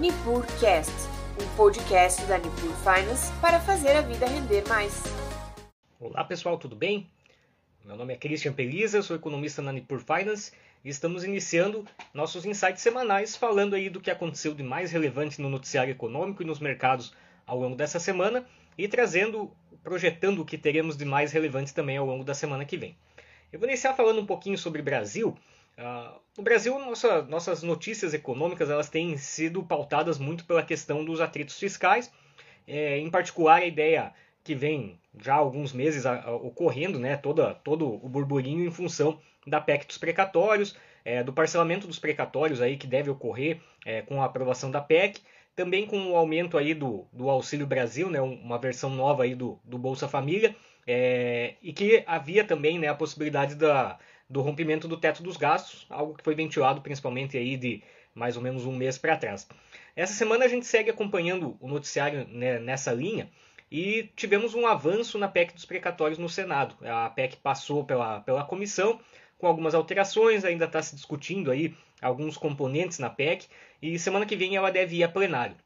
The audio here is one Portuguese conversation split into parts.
NipurCast, um podcast da Nipur Finance para fazer a vida render mais. Olá pessoal, tudo bem? Meu nome é Christian Pelisa, sou economista na Nipur Finance e estamos iniciando nossos insights semanais falando aí do que aconteceu de mais relevante no noticiário econômico e nos mercados ao longo dessa semana e trazendo, projetando o que teremos de mais relevante também ao longo da semana que vem. Eu vou iniciar falando um pouquinho sobre Brasil. Uh, no Brasil, nossa, nossas notícias econômicas elas têm sido pautadas muito pela questão dos atritos fiscais, é, em particular a ideia que vem já há alguns meses a, a, ocorrendo, né, toda, todo o burburinho em função da PEC dos precatórios, é, do parcelamento dos precatórios aí que deve ocorrer é, com a aprovação da PEC, também com o aumento aí do, do Auxílio Brasil, né, uma versão nova aí do, do Bolsa Família, é, e que havia também né, a possibilidade da, do rompimento do teto dos gastos, algo que foi ventilado principalmente aí de mais ou menos um mês para trás. Essa semana a gente segue acompanhando o noticiário né, nessa linha e tivemos um avanço na PEC dos precatórios no Senado. A PEC passou pela, pela comissão com algumas alterações, ainda está se discutindo aí alguns componentes na PEC e semana que vem ela deve ir a plenário.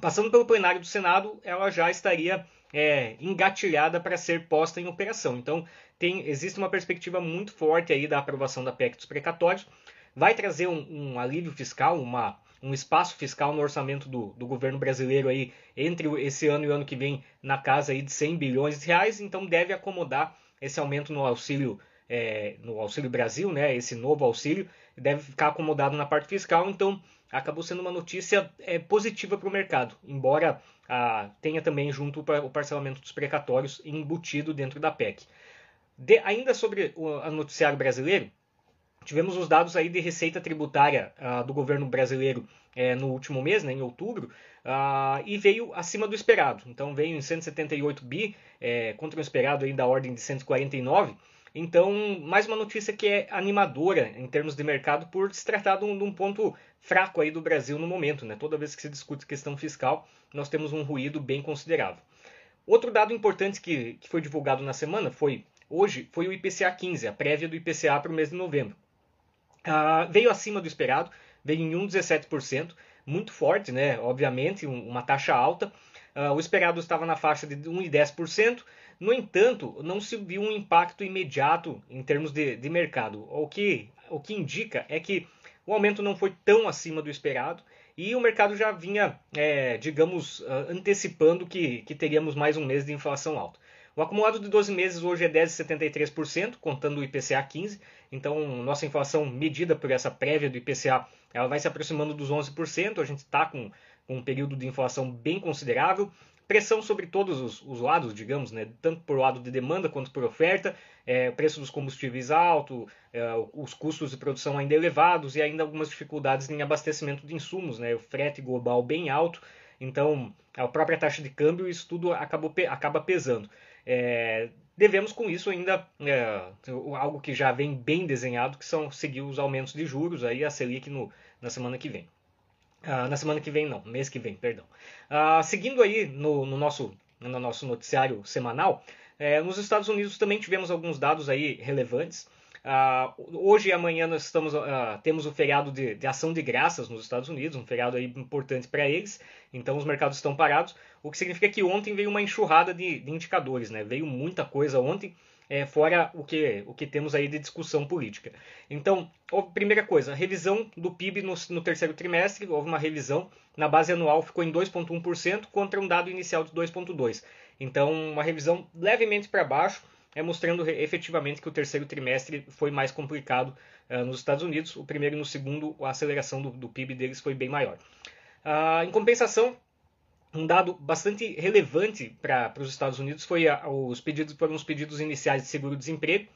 Passando pelo plenário do Senado, ela já estaria é, engatilhada para ser posta em operação. Então, tem, existe uma perspectiva muito forte aí da aprovação da PEC dos precatórios. Vai trazer um, um alívio fiscal, uma, um espaço fiscal no orçamento do, do, governo brasileiro aí entre esse ano e o ano que vem na casa aí de 100 bilhões de reais. Então, deve acomodar esse aumento no auxílio é, no Auxílio Brasil, né, esse novo auxílio, deve ficar acomodado na parte fiscal, então acabou sendo uma notícia é, positiva para o mercado, embora ah, tenha também junto o parcelamento dos precatórios embutido dentro da PEC. De, ainda sobre o noticiário brasileiro, tivemos os dados aí de receita tributária ah, do governo brasileiro é, no último mês, né, em outubro, ah, e veio acima do esperado. Então veio em 178 bi, é, contra o esperado aí da ordem de 149 então, mais uma notícia que é animadora em termos de mercado por se tratar de um, de um, ponto fraco aí do Brasil no momento. Né? Toda vez que se discute questão fiscal, nós temos um ruído bem considerável. Outro dado importante que, que foi divulgado na semana foi hoje foi o IPCA 15, a prévia do IPCA para o mês de novembro. Ah, veio acima do esperado, veio em 1,17%, muito forte, né? obviamente, um, uma taxa alta. Ah, o esperado estava na faixa de 1,10%. No entanto, não se viu um impacto imediato em termos de, de mercado. O que, o que indica é que o aumento não foi tão acima do esperado e o mercado já vinha, é, digamos, ah, antecipando que, que teríamos mais um mês de inflação alta. O acumulado de 12 meses hoje é 10,73%, contando o IPCA 15. Então, nossa inflação medida por essa prévia do IPCA, ela vai se aproximando dos 11%. A gente está com, com um período de inflação bem considerável pressão sobre todos os, os, lados, digamos, né? tanto por lado de demanda quanto por oferta, é, preço dos combustíveis alto, é, os custos de produção ainda elevados e ainda algumas dificuldades em abastecimento de insumos, né? o frete global bem alto, então a própria taxa de câmbio, isso tudo acabou, acaba pesando. É, devemos com isso ainda é, algo que já vem bem desenhado, que são seguir os aumentos de juros, aí a Selic no, na semana que vem. Uh, na semana que vem, não, mês que vem, perdão. Uh, seguindo aí no, no, nosso, no nosso noticiário semanal, é, nos Estados Unidos também tivemos alguns dados aí relevantes. Uh, hoje e amanhã nós estamos, temos o feriado de, de, ação de graças nos Estados Unidos, um feriado aí importante para eles, então os mercados estão parados, o que significa que ontem veio uma enxurrada de, de indicadores, né? veio muita coisa ontem, é, fora o que, o que temos aí de discussão política. Então, primeira coisa, revisão do PIB no, no terceiro trimestre, houve uma revisão, na base anual ficou em 2,1% contra um dado inicial de 2,2%. Então, uma revisão levemente para baixo, é, mostrando efetivamente que o terceiro trimestre foi mais complicado uh, nos Estados Unidos. O primeiro e no segundo, a aceleração do, do PIB deles foi bem maior. Uh, em compensação, um dado bastante relevante para os Estados Unidos foi a, os pedidos foram os pedidos iniciais de seguro-desemprego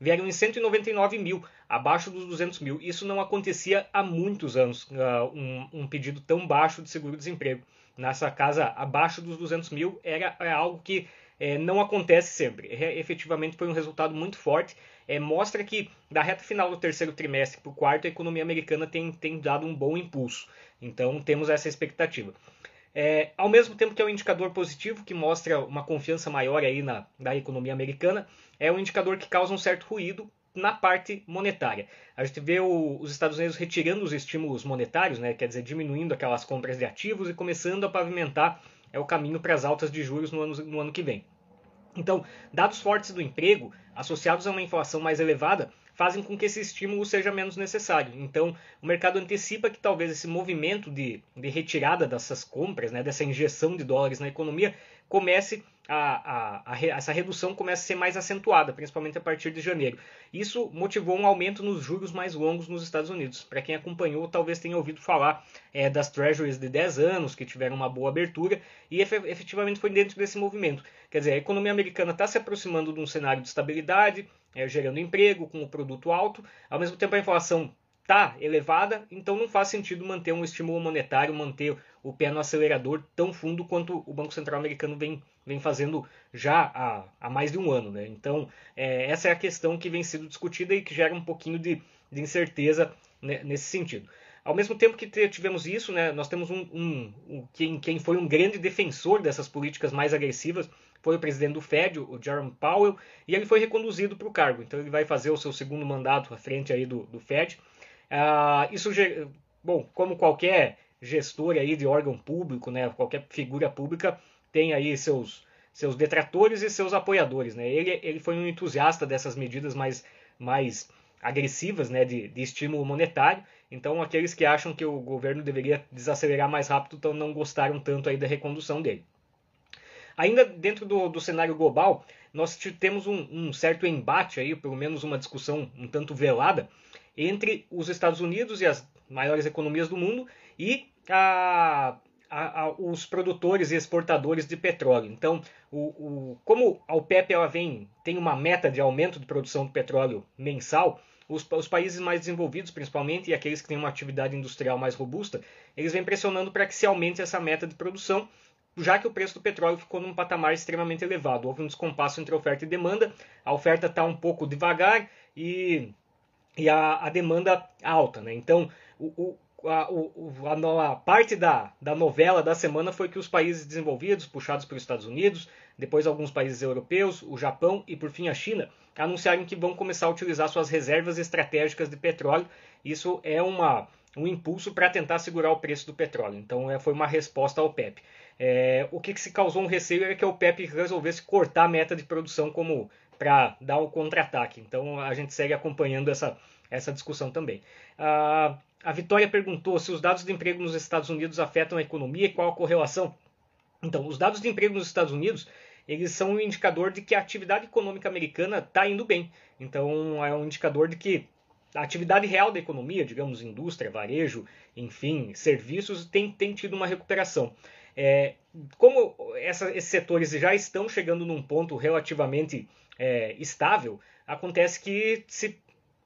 vieram em 199 mil, abaixo dos 200 mil. Isso não acontecia há muitos anos, uh, um, um, pedido tão baixo de seguro-desemprego. Nessa casa, abaixo dos 200 mil, era é algo que é, não acontece sempre. É, efetivamente foi um resultado muito forte. É, mostra que da reta final do terceiro trimestre para o quarto, a economia americana tem, tem dado um bom impulso. Então temos essa expectativa. É, ao mesmo tempo que é um indicador positivo, que mostra uma confiança maior aí na, na economia americana, é um indicador que causa um certo ruído na parte monetária. A gente vê o, os Estados Unidos retirando os estímulos monetários, né, quer dizer, diminuindo aquelas compras de ativos e começando a pavimentar é, o caminho para as altas de juros no ano, no ano que vem. Então, dados fortes do emprego, associados a uma inflação mais elevada, fazem com que esse estímulo seja menos necessário. Então, o mercado antecipa que talvez esse movimento de, de retirada dessas compras, né, dessa injeção de dólares na economia, comece a, a, a, essa redução começa a ser mais acentuada, principalmente a partir de janeiro. Isso motivou um aumento nos juros mais longos nos Estados Unidos. Para quem acompanhou, talvez tenha ouvido falar é, das treasuries de 10 anos, que tiveram uma boa abertura, e efetivamente foi dentro desse movimento. Quer dizer, a economia americana está se aproximando de um cenário de estabilidade, é, gerando emprego, com o produto alto, ao mesmo tempo a inflação está elevada, então não faz sentido manter um estímulo monetário, manter o pé no acelerador tão fundo quanto o Banco Central americano vem, vem fazendo já há, há mais de um ano. Né? Então, é, essa é a questão que vem sendo discutida e que gera um pouquinho de, de incerteza né, nesse sentido. Ao mesmo tempo que tivemos isso, né, nós temos um, um, um quem, quem, foi um grande defensor dessas políticas mais agressivas foi o presidente do Fed, o Jerome Powell, e ele foi reconduzido para o cargo. Então ele vai fazer o seu segundo mandato à frente aí do, do Fed. Ah, isso, bom, como qualquer gestor aí de órgão público, né, qualquer figura pública tem aí seus, seus detratores e seus apoiadores. Né? Ele, ele foi um entusiasta dessas medidas mais, mais agressivas né, de, de estímulo monetário. Então, aqueles que acham que o governo deveria desacelerar mais rápido então não gostaram tanto aí da recondução dele. Ainda dentro do, do cenário global, nós temos um, um, certo embate aí, pelo menos uma discussão um tanto velada, entre os Estados Unidos e as maiores economias do mundo e a, a, a, os produtores e exportadores de petróleo. Então, o, o, como a OPEP ela vem, tem uma meta de aumento de produção de petróleo mensal, os, os, países mais desenvolvidos, principalmente, e aqueles que têm uma atividade industrial mais robusta, eles vêm pressionando para que se aumente essa meta de produção, já que o preço do petróleo ficou num patamar extremamente elevado. Houve um descompasso entre oferta e demanda, a oferta está um pouco devagar e e a, a demanda alta. Né? Então, o, o, a, o, a, a, parte da, da novela da semana foi que os países desenvolvidos, puxados pelos Estados Unidos, depois alguns países europeus, o Japão e por fim a China, anunciaram que vão começar a utilizar suas reservas estratégicas de petróleo. Isso é uma, um impulso para tentar segurar o preço do petróleo. Então, é, foi uma resposta ao PEP. É, o que, que se causou um receio era que o PEP resolvesse cortar a meta de produção como para dar o contra-ataque. Então a gente segue acompanhando essa, essa discussão também. Uh, a Vitória perguntou se os dados de emprego nos Estados Unidos afetam a economia e qual a correlação. Então, os dados de emprego nos Estados Unidos eles são um indicador de que a atividade econômica americana está indo bem. Então, é um indicador de que a atividade real da economia, digamos, indústria, varejo, enfim, serviços, tem, tem tido uma recuperação. É, como essa, esses setores já estão chegando num ponto relativamente é, estável, acontece que se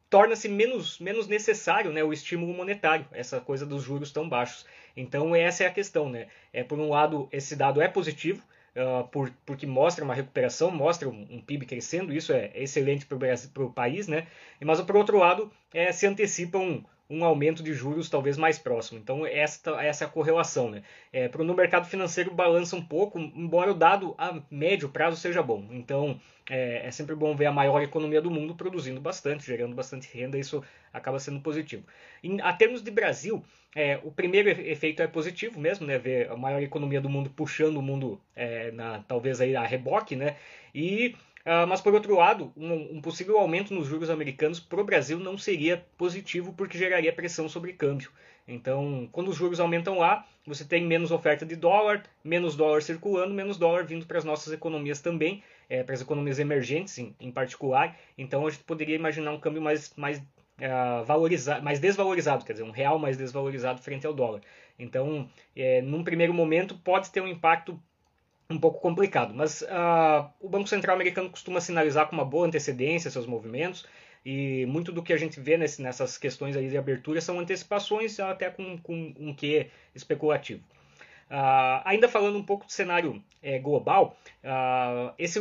torna-se menos, menos necessário né, o estímulo monetário, essa coisa dos juros tão baixos. Então essa é a questão. Né? É, por um lado, esse dado é positivo, uh, por, porque mostra uma recuperação, mostra um, um PIB crescendo, isso é excelente para o país, né? mas por outro lado, é, se antecipa um, um aumento de juros talvez mais próximo. Então esta, essa é a correlação. Né? É, pro, mercado financeiro balança um pouco, embora o dado a médio prazo seja bom. Então é, é, sempre bom ver a maior economia do mundo produzindo bastante, gerando bastante renda, isso acaba sendo positivo. Em a termos de Brasil, é, o primeiro efeito é positivo mesmo, né? ver a maior economia do mundo puxando o mundo é, na, talvez aí a reboque, né? E Uh, mas, por outro lado, um, um, possível aumento nos juros americanos para o Brasil não seria positivo porque geraria pressão sobre câmbio. Então, quando os juros aumentam lá, você tem menos oferta de dólar, menos dólar circulando, menos dólar vindo para as nossas economias também, é, para as economias emergentes em, em, particular. Então, a gente poderia imaginar um câmbio mais, mais, uh, valorizado, mais desvalorizado, quer dizer, um real mais desvalorizado frente ao dólar. Então, é, num primeiro momento, pode ter um impacto um pouco complicado. Mas uh, o Banco Central americano costuma sinalizar com uma boa antecedência seus movimentos e muito do que a gente vê nesse, nessas questões aí de abertura são antecipações até com, com um quê especulativo. Uh, ainda falando um pouco do cenário é, global, uh, esse,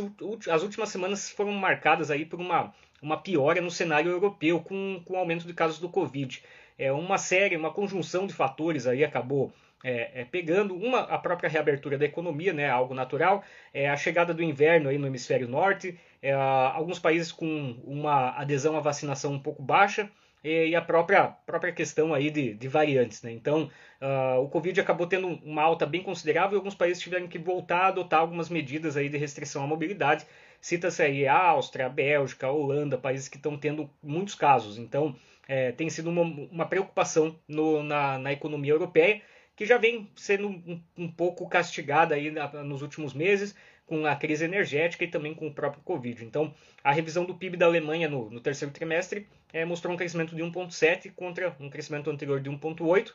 as últimas semanas foram marcadas aí por uma, uma piora no cenário europeu com, com o aumento de casos do Covid. é, uma série, uma conjunção de fatores aí acabou é, é, pegando uma a própria reabertura da economia, né, algo natural, é, a chegada do inverno aí no hemisfério norte, é, alguns países com uma adesão à vacinação um pouco baixa e, a própria, própria questão aí de, de variantes. Né? Então, uh, o Covid acabou tendo uma alta bem considerável e alguns países tiveram que voltar a adotar algumas medidas aí de restrição à mobilidade. Cita-se aí a Áustria, a Bélgica, a Holanda, países que estão tendo muitos casos. Então, é, tem sido uma, uma preocupação no, na, na economia europeia que já vem sendo um, um pouco castigada aí na, nos últimos meses com a crise energética e também com o próprio Covid. Então, a revisão do PIB da Alemanha no, no terceiro trimestre é, mostrou um crescimento de 1,7 contra um crescimento anterior de 1,8.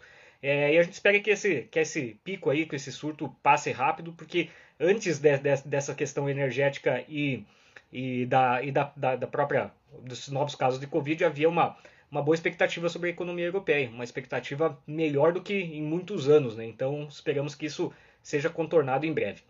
É, e a gente espera que esse, que esse pico aí, que esse surto passe rápido, porque antes de, de, dessa questão energética e, e, da, e da, da, da própria dos novos casos de Covid havia uma uma boa expectativa sobre a economia europeia, uma expectativa melhor do que em muitos anos, né? Então esperamos que isso seja contornado em breve.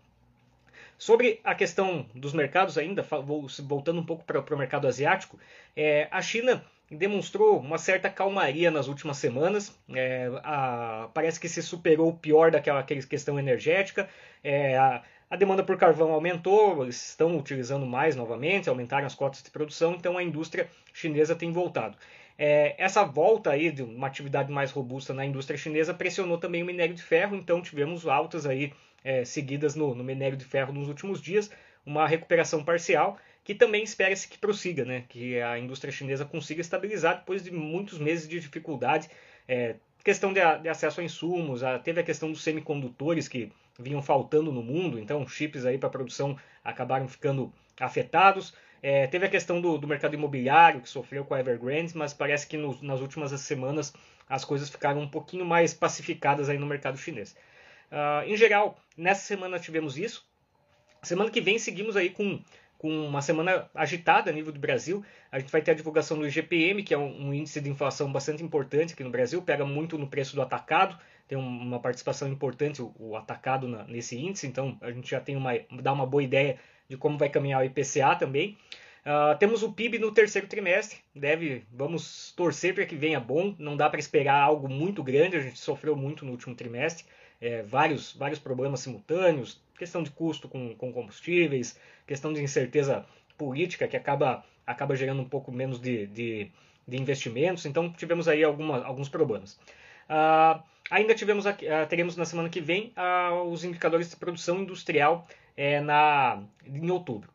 Sobre a questão dos mercados ainda, voltando um pouco para, o mercado asiático, é, a China demonstrou uma certa calmaria nas últimas semanas. É, a, parece que se superou o pior daquela questão energética. É, a, a, demanda por carvão aumentou, eles estão utilizando mais novamente, aumentaram as cotas de produção, então a indústria chinesa tem voltado. É, essa volta aí de uma atividade mais robusta na indústria chinesa pressionou também o minério de ferro, então tivemos altas aí é, seguidas no, no, minério de ferro nos últimos dias, uma recuperação parcial que também espera-se que prossiga, né? que a indústria chinesa consiga estabilizar depois de muitos meses de dificuldade. É, questão de, de, acesso a insumos, a, teve a questão dos semicondutores que vinham faltando no mundo, então chips aí para produção acabaram ficando afetados. É, teve a questão do, do, mercado imobiliário, que sofreu com a Evergrande, mas parece que no, nas últimas semanas as coisas ficaram um pouquinho mais pacificadas aí no mercado chinês. Uh, em geral, nessa semana tivemos isso. Semana que vem seguimos aí com, com uma semana agitada a nível do Brasil. A gente vai ter a divulgação do IGPM, que é um, índice de inflação bastante importante aqui no Brasil, pega muito no preço do atacado, tem uma participação importante o, atacado nesse índice, então a gente já tem uma, dá uma boa ideia de como vai caminhar o IPCA também. Uh, temos o PIB no terceiro trimestre, deve, vamos torcer para que venha bom, não dá para esperar algo muito grande, a gente sofreu muito no último trimestre, é, vários, vários problemas simultâneos, questão de custo com, com combustíveis, questão de incerteza política que acaba, acaba gerando um pouco menos de, de, de investimentos, então tivemos aí alguma, alguns problemas. Uh, ainda tivemos, uh, teremos na semana que vem os indicadores de produção industrial é, na, em outubro.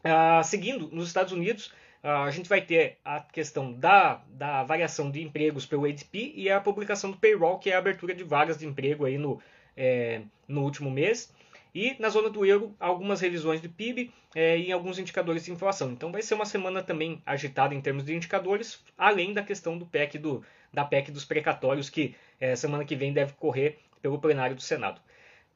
Uh, seguindo, nos Estados Unidos, uh, a gente vai ter a questão da, da variação de empregos pelo ADP e a publicação do payroll, que é a abertura de vagas de emprego aí no, é, no último mês. E na zona do euro, algumas revisões de PIB é, e alguns indicadores de inflação. Então vai ser uma semana também agitada em termos de indicadores, além da questão do PEC do, da PEC dos precatórios, que é, semana que vem deve correr pelo plenário do Senado.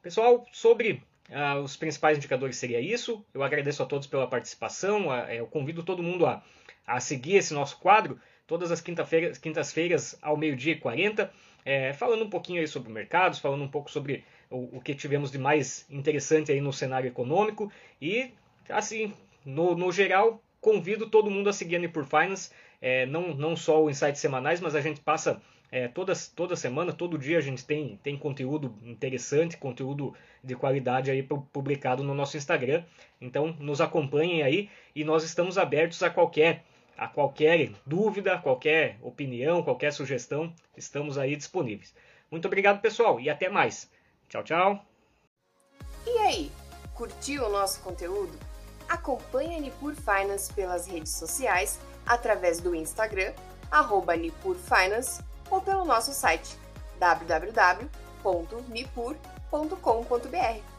Pessoal, sobre Uh, os principais indicadores seria isso. Eu agradeço a todos pela participação. Uh, eu convido todo mundo a, a seguir esse nosso quadro todas as quinta-feiras, quintas-feiras ao meio-dia e 40, é, falando um pouquinho aí sobre mercados, falando um pouco sobre o, o, que tivemos de mais interessante aí no cenário econômico e, assim, no, no geral, convido todo mundo a seguir a Nipur Finance, é, não, não só o Insights semanais, mas a gente passa é, todas, toda semana, todo dia a gente tem, tem conteúdo interessante, conteúdo de qualidade aí publicado no nosso Instagram. Então nos acompanhem aí e nós estamos abertos a qualquer a qualquer dúvida, qualquer opinião, qualquer sugestão, estamos aí disponíveis. Muito obrigado, pessoal, e até mais. Tchau, tchau. E aí, curtiu o nosso conteúdo? Acompanhe a Nipur Finance pelas redes sociais, através do Instagram, arroba Nipur Finance ou pelo nosso site www.nipur.com.br.